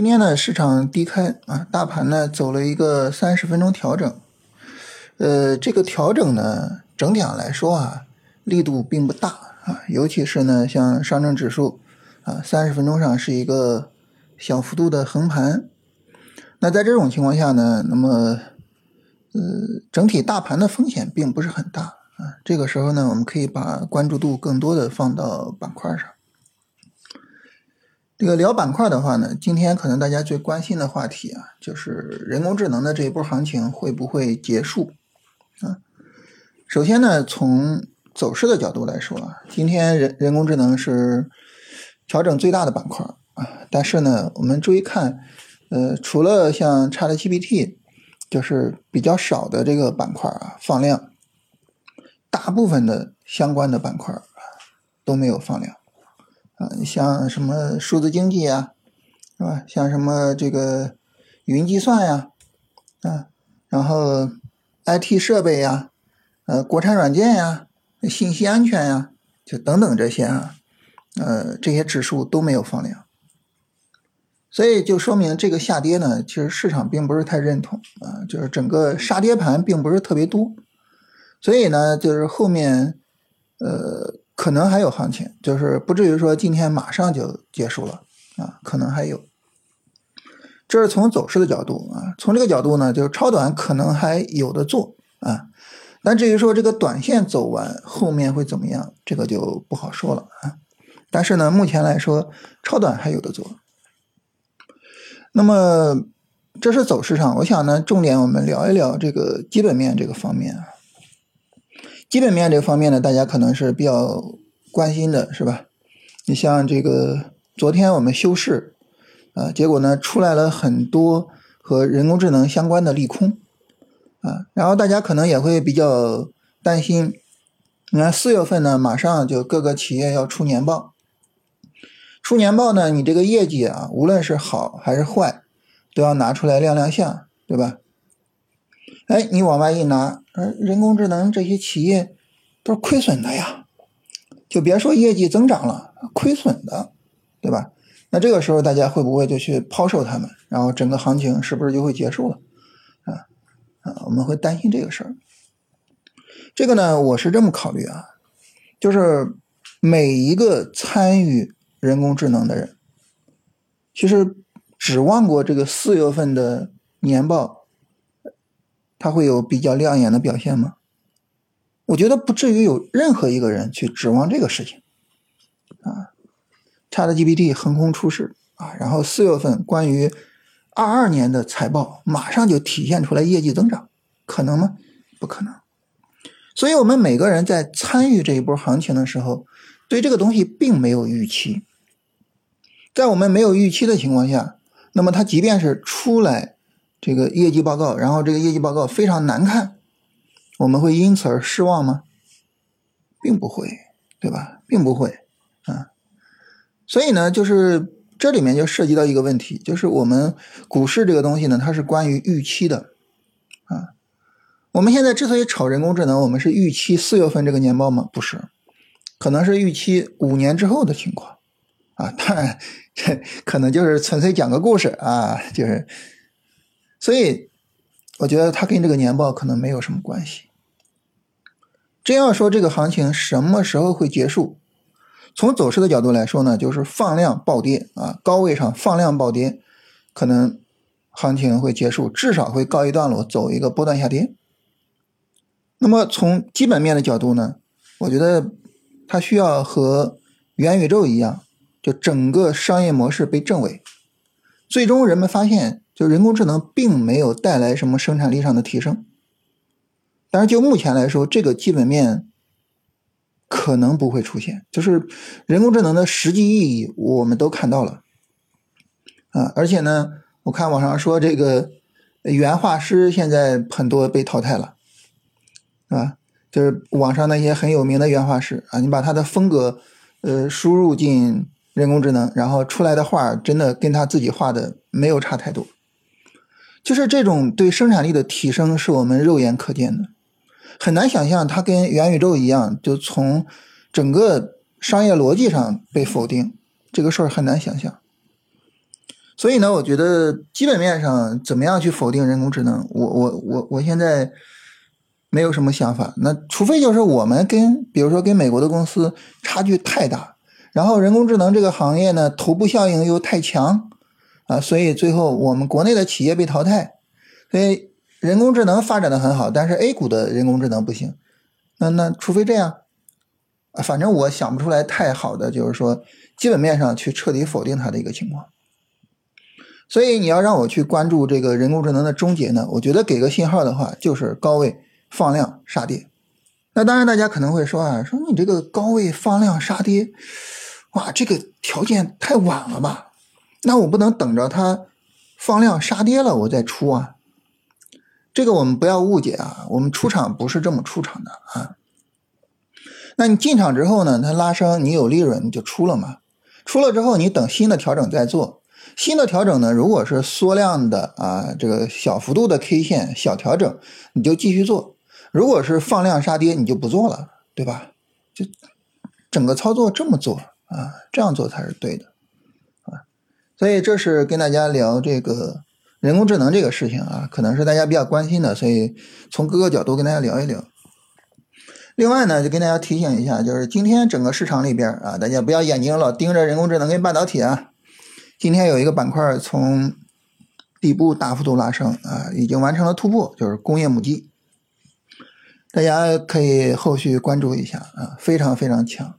今天呢，市场低开啊，大盘呢走了一个三十分钟调整。呃，这个调整呢，整体上来说啊，力度并不大啊，尤其是呢，像上证指数啊，三十分钟上是一个小幅度的横盘。那在这种情况下呢，那么呃，整体大盘的风险并不是很大啊。这个时候呢，我们可以把关注度更多的放到板块上。这个聊板块的话呢，今天可能大家最关心的话题啊，就是人工智能的这一波行情会不会结束啊？首先呢，从走势的角度来说啊，今天人人工智能是调整最大的板块啊，但是呢，我们注意看，呃，除了像 ChatGPT，就是比较少的这个板块啊放量，大部分的相关的板块啊都没有放量。啊，像什么数字经济呀，是吧？像什么这个云计算呀，啊，然后 IT 设备呀，呃，国产软件呀，信息安全呀，就等等这些啊，呃，这些指数都没有放量，所以就说明这个下跌呢，其实市场并不是太认同啊，就是整个杀跌盘并不是特别多，所以呢，就是后面，呃。可能还有行情，就是不至于说今天马上就结束了啊，可能还有。这是从走势的角度啊，从这个角度呢，就是超短可能还有的做啊，但至于说这个短线走完后面会怎么样，这个就不好说了啊。但是呢，目前来说超短还有的做。那么这是走势上，我想呢，重点我们聊一聊这个基本面这个方面啊。基本面这方面呢，大家可能是比较关心的，是吧？你像这个昨天我们休市，啊，结果呢出来了很多和人工智能相关的利空，啊，然后大家可能也会比较担心，你看四月份呢，马上就各个企业要出年报，出年报呢，你这个业绩啊，无论是好还是坏，都要拿出来亮亮相，对吧？哎，你往外一拿，呃，人工智能这些企业都是亏损的呀，就别说业绩增长了，亏损的，对吧？那这个时候大家会不会就去抛售他们，然后整个行情是不是就会结束了？啊啊，我们会担心这个事儿。这个呢，我是这么考虑啊，就是每一个参与人工智能的人，其实指望过这个四月份的年报。它会有比较亮眼的表现吗？我觉得不至于有任何一个人去指望这个事情啊。ChatGPT 横空出世啊，然后四月份关于二二年的财报马上就体现出来业绩增长，可能吗？不可能。所以我们每个人在参与这一波行情的时候，对这个东西并没有预期。在我们没有预期的情况下，那么它即便是出来。这个业绩报告，然后这个业绩报告非常难看，我们会因此而失望吗？并不会，对吧？并不会啊。所以呢，就是这里面就涉及到一个问题，就是我们股市这个东西呢，它是关于预期的啊。我们现在之所以炒人工智能，我们是预期四月份这个年报吗？不是，可能是预期五年之后的情况啊。当然，这可能就是纯粹讲个故事啊，就是。所以，我觉得它跟这个年报可能没有什么关系。真要说这个行情什么时候会结束，从走势的角度来说呢，就是放量暴跌啊，高位上放量暴跌，可能行情会结束，至少会告一段落，走一个波段下跌。那么从基本面的角度呢，我觉得它需要和元宇宙一样，就整个商业模式被证伪，最终人们发现。就人工智能并没有带来什么生产力上的提升，但是就目前来说，这个基本面可能不会出现。就是人工智能的实际意义，我们都看到了啊！而且呢，我看网上说这个原画师现在很多被淘汰了，啊，就是网上那些很有名的原画师啊，你把他的风格呃输入进人工智能，然后出来的画真的跟他自己画的没有差太多。就是这种对生产力的提升，是我们肉眼可见的，很难想象它跟元宇宙一样，就从整个商业逻辑上被否定，这个事儿很难想象。所以呢，我觉得基本面上怎么样去否定人工智能，我我我我现在没有什么想法。那除非就是我们跟比如说跟美国的公司差距太大，然后人工智能这个行业呢头部效应又太强啊，所以最后我们国内的企业被淘汰。所以人工智能发展的很好，但是 A 股的人工智能不行。那那除非这样，反正我想不出来太好的，就是说基本面上去彻底否定它的一个情况。所以你要让我去关注这个人工智能的终结呢？我觉得给个信号的话，就是高位放量杀跌。那当然，大家可能会说啊，说你这个高位放量杀跌，哇，这个条件太晚了吧？那我不能等着它放量杀跌了我再出啊？这个我们不要误解啊，我们出场不是这么出场的啊。那你进场之后呢，它拉升，你有利润你就出了嘛？出了之后，你等新的调整再做。新的调整呢，如果是缩量的啊，这个小幅度的 K 线小调整，你就继续做；如果是放量杀跌，你就不做了，对吧？就整个操作这么做啊，这样做才是对的。所以这是跟大家聊这个人工智能这个事情啊，可能是大家比较关心的，所以从各个角度跟大家聊一聊。另外呢，就跟大家提醒一下，就是今天整个市场里边啊，大家不要眼睛老盯着人工智能跟半导体啊。今天有一个板块从底部大幅度拉升啊，已经完成了突破，就是工业母机。大家可以后续关注一下啊，非常非常强。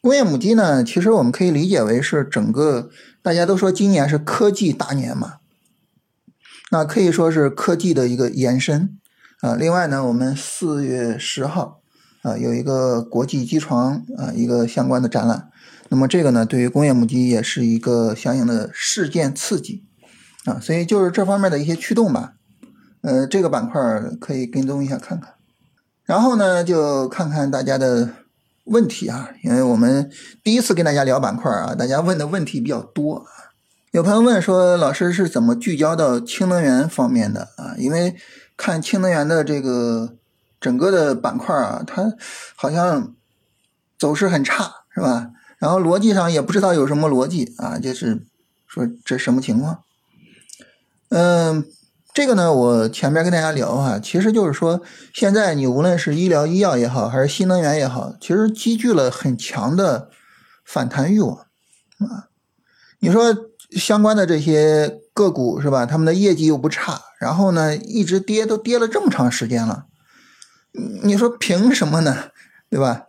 工业母机呢，其实我们可以理解为是整个大家都说今年是科技大年嘛，那可以说是科技的一个延伸啊。另外呢，我们四月十号啊有一个国际机床啊一个相关的展览。那么这个呢，对于工业母机也是一个相应的事件刺激啊，所以就是这方面的一些驱动吧。呃，这个板块可以跟踪一下看看。然后呢，就看看大家的问题啊，因为我们第一次跟大家聊板块啊，大家问的问题比较多。有朋友问说，老师是怎么聚焦到氢能源方面的啊？因为看氢能源的这个整个的板块啊，它好像走势很差，是吧？然后逻辑上也不知道有什么逻辑啊，就是说这什么情况？嗯，这个呢，我前面跟大家聊啊，其实就是说，现在你无论是医疗医药也好，还是新能源也好，其实积聚了很强的反弹欲望啊。你说相关的这些个股是吧？他们的业绩又不差，然后呢一直跌，都跌了这么长时间了，你说凭什么呢？对吧？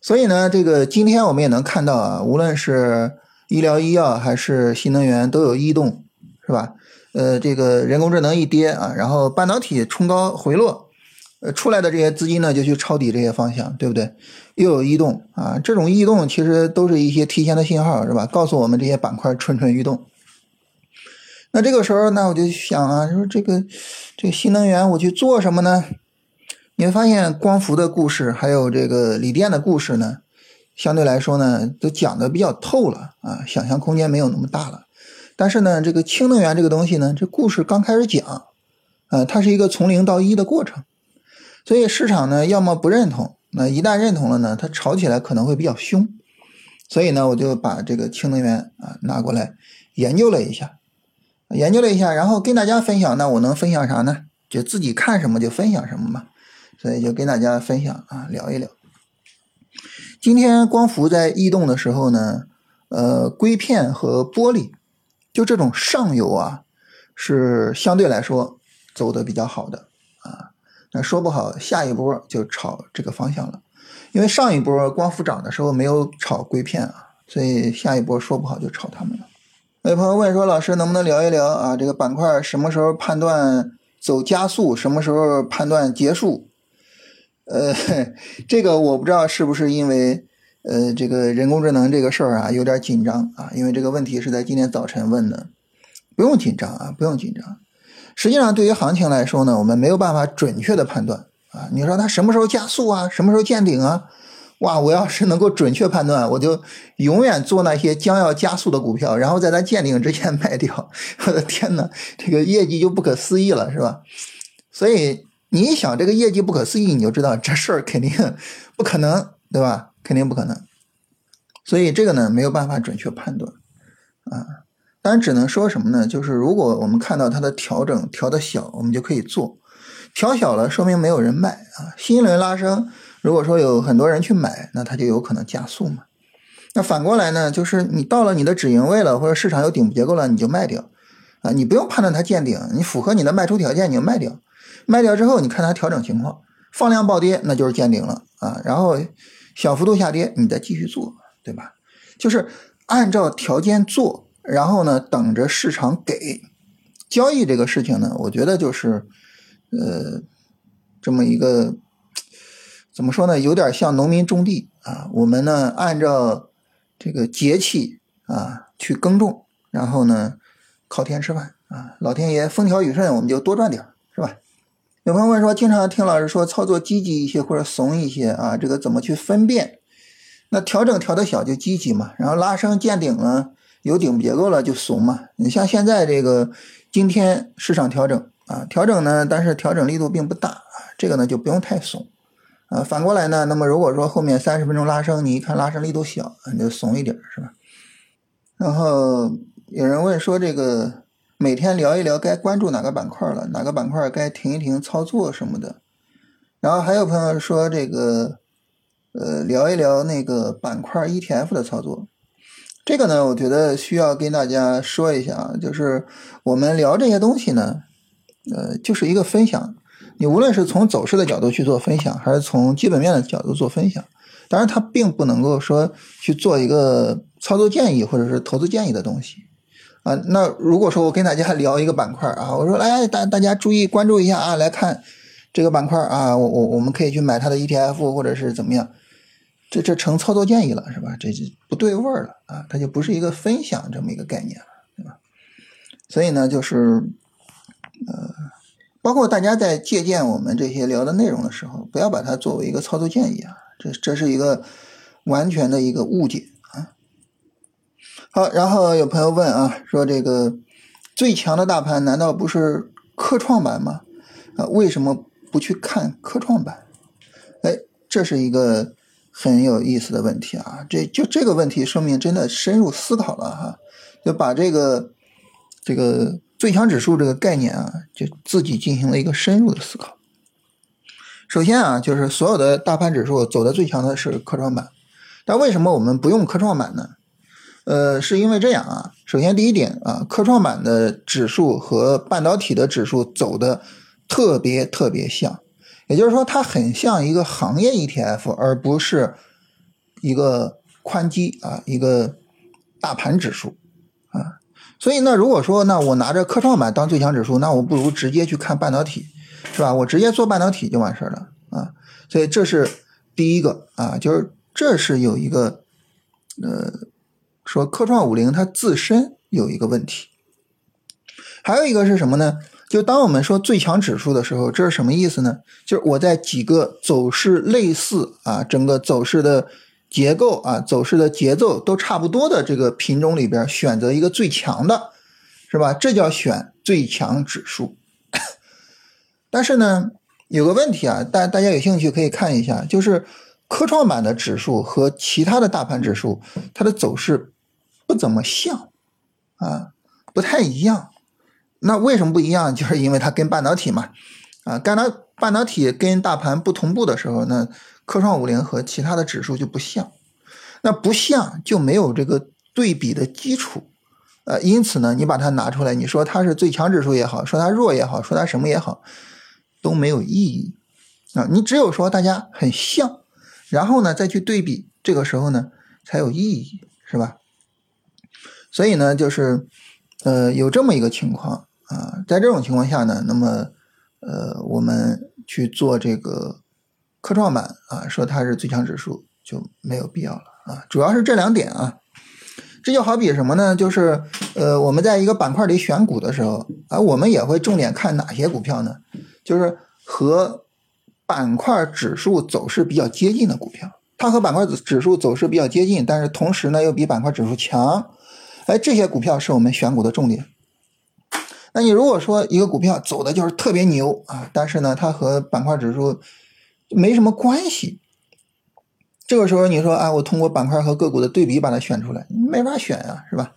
所以呢，这个今天我们也能看到啊，无论是医疗医药还是新能源都有异动，是吧？呃，这个人工智能一跌啊，然后半导体冲高回落，呃，出来的这些资金呢就去抄底这些方向，对不对？又有异动啊，这种异动其实都是一些提前的信号，是吧？告诉我们这些板块蠢蠢欲动。那这个时候，那我就想啊，说这个这个新能源我去做什么呢？你会发现光伏的故事，还有这个锂电的故事呢，相对来说呢，都讲的比较透了啊，想象空间没有那么大了。但是呢，这个氢能源这个东西呢，这故事刚开始讲，呃，它是一个从零到一的过程，所以市场呢，要么不认同，那一旦认同了呢，它炒起来可能会比较凶。所以呢，我就把这个氢能源啊拿过来研究了一下，研究了一下，然后跟大家分享。那我能分享啥呢？就自己看什么就分享什么嘛。所以就跟大家分享啊，聊一聊。今天光伏在异动的时候呢，呃，硅片和玻璃，就这种上游啊，是相对来说走的比较好的啊。那说不好，下一波就炒这个方向了，因为上一波光伏涨的时候没有炒硅片啊，所以下一波说不好就炒他们了。有朋友问说，老师能不能聊一聊啊，这个板块什么时候判断走加速，什么时候判断结束？呃，这个我不知道是不是因为呃这个人工智能这个事儿啊有点紧张啊，因为这个问题是在今天早晨问的，不用紧张啊，不用紧张。实际上对于行情来说呢，我们没有办法准确的判断啊。你说它什么时候加速啊，什么时候见顶啊？哇，我要是能够准确判断，我就永远做那些将要加速的股票，然后在它见顶之前卖掉。我的天呐，这个业绩就不可思议了，是吧？所以。你想这个业绩不可思议，你就知道这事儿肯定不可能，对吧？肯定不可能。所以这个呢没有办法准确判断啊。当然只能说什么呢？就是如果我们看到它的调整调的小，我们就可以做；调小了，说明没有人卖啊。新一轮拉升，如果说有很多人去买，那它就有可能加速嘛。那反过来呢，就是你到了你的止盈位了，或者市场有顶部结构了，你就卖掉啊。你不用判断它见顶，你符合你的卖出条件，你就卖掉。卖掉之后，你看它调整情况，放量暴跌，那就是见顶了啊。然后小幅度下跌，你再继续做，对吧？就是按照条件做。然后呢，等着市场给交易这个事情呢，我觉得就是，呃，这么一个怎么说呢，有点像农民种地啊。我们呢，按照这个节气啊去耕种，然后呢靠天吃饭啊。老天爷风调雨顺，我们就多赚点是吧？有朋友问说，经常听老师说操作积极一些或者怂一些啊，这个怎么去分辨？那调整调的小就积极嘛，然后拉升见顶了。有顶结构了就怂嘛？你像现在这个今天市场调整啊，调整呢，但是调整力度并不大啊，这个呢就不用太怂啊。反过来呢，那么如果说后面三十分钟拉升，你一看拉升力度小，你就怂一点是吧？然后有人问说，这个每天聊一聊该关注哪个板块了，哪个板块该停一停操作什么的。然后还有朋友说这个呃聊一聊那个板块 ETF 的操作。这个呢，我觉得需要跟大家说一下啊，就是我们聊这些东西呢，呃，就是一个分享。你无论是从走势的角度去做分享，还是从基本面的角度做分享，当然它并不能够说去做一个操作建议或者是投资建议的东西啊。那如果说我跟大家聊一个板块啊，我说哎大大家注意关注一下啊，来看这个板块啊，我我我们可以去买它的 ETF 或者是怎么样。这这成操作建议了是吧？这就不对味儿了啊！它就不是一个分享这么一个概念了，对吧？所以呢，就是呃，包括大家在借鉴我们这些聊的内容的时候，不要把它作为一个操作建议啊！这这是一个完全的一个误解！好，然后有朋友问啊，说这个最强的大盘难道不是科创板吗？啊，为什么不去看科创板？哎，这是一个。很有意思的问题啊，这就这个问题说明真的深入思考了哈，就把这个这个最强指数这个概念啊，就自己进行了一个深入的思考。首先啊，就是所有的大盘指数走的最强的是科创板，但为什么我们不用科创板呢？呃，是因为这样啊，首先第一点啊，科创板的指数和半导体的指数走的特别特别像。也就是说，它很像一个行业 ETF，而不是一个宽基啊，一个大盘指数啊。所以，那如果说，那我拿着科创板当最强指数，那我不如直接去看半导体，是吧？我直接做半导体就完事儿了啊。所以，这是第一个啊，就是这是有一个呃，说科创五零它自身有一个问题，还有一个是什么呢？就当我们说最强指数的时候，这是什么意思呢？就是我在几个走势类似啊，整个走势的结构啊，走势的节奏都差不多的这个品种里边选择一个最强的，是吧？这叫选最强指数。但是呢，有个问题啊，大大家有兴趣可以看一下，就是科创板的指数和其他的大盘指数，它的走势不怎么像啊，不太一样。那为什么不一样？就是因为它跟半导体嘛，啊，干导半导体跟大盘不同步的时候，那科创五零和其他的指数就不像，那不像就没有这个对比的基础，呃，因此呢，你把它拿出来，你说它是最强指数也好，说它弱也好，说它什么也好，都没有意义啊。你只有说大家很像，然后呢再去对比，这个时候呢才有意义，是吧？所以呢，就是呃有这么一个情况。啊，在这种情况下呢，那么，呃，我们去做这个科创板啊，说它是最强指数就没有必要了啊。主要是这两点啊，这就好比什么呢？就是呃，我们在一个板块里选股的时候啊，我们也会重点看哪些股票呢？就是和板块指数走势比较接近的股票，它和板块指数走势比较接近，但是同时呢又比板块指数强，哎，这些股票是我们选股的重点。那你如果说一个股票走的就是特别牛啊，但是呢，它和板块指数没什么关系，这个时候你说啊，我通过板块和个股的对比把它选出来，没法选啊，是吧？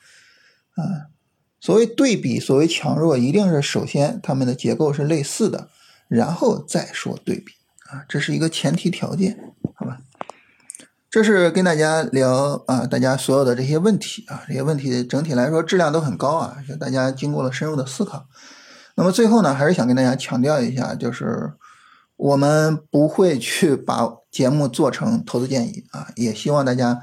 啊，所谓对比，所谓强弱，一定是首先它们的结构是类似的，然后再说对比啊，这是一个前提条件，这是跟大家聊啊，大家所有的这些问题啊，这些问题整体来说质量都很高啊，就大家经过了深入的思考。那么最后呢，还是想跟大家强调一下，就是我们不会去把节目做成投资建议啊，也希望大家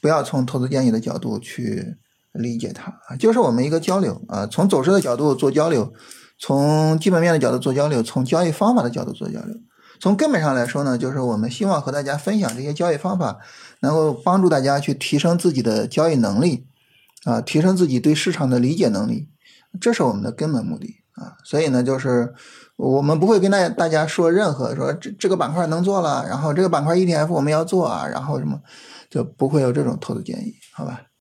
不要从投资建议的角度去。理解它啊，就是我们一个交流啊，从走势的角度做交流，从基本面的角度做交流，从交易方法的角度做交流。从根本上来说呢，就是我们希望和大家分享这些交易方法，能够帮助大家去提升自己的交易能力啊，提升自己对市场的理解能力，这是我们的根本目的啊。所以呢，就是我们不会跟大大家说任何说这这个板块能做了，然后这个板块 ETF 我们要做啊，然后什么就不会有这种投资建议，好吧？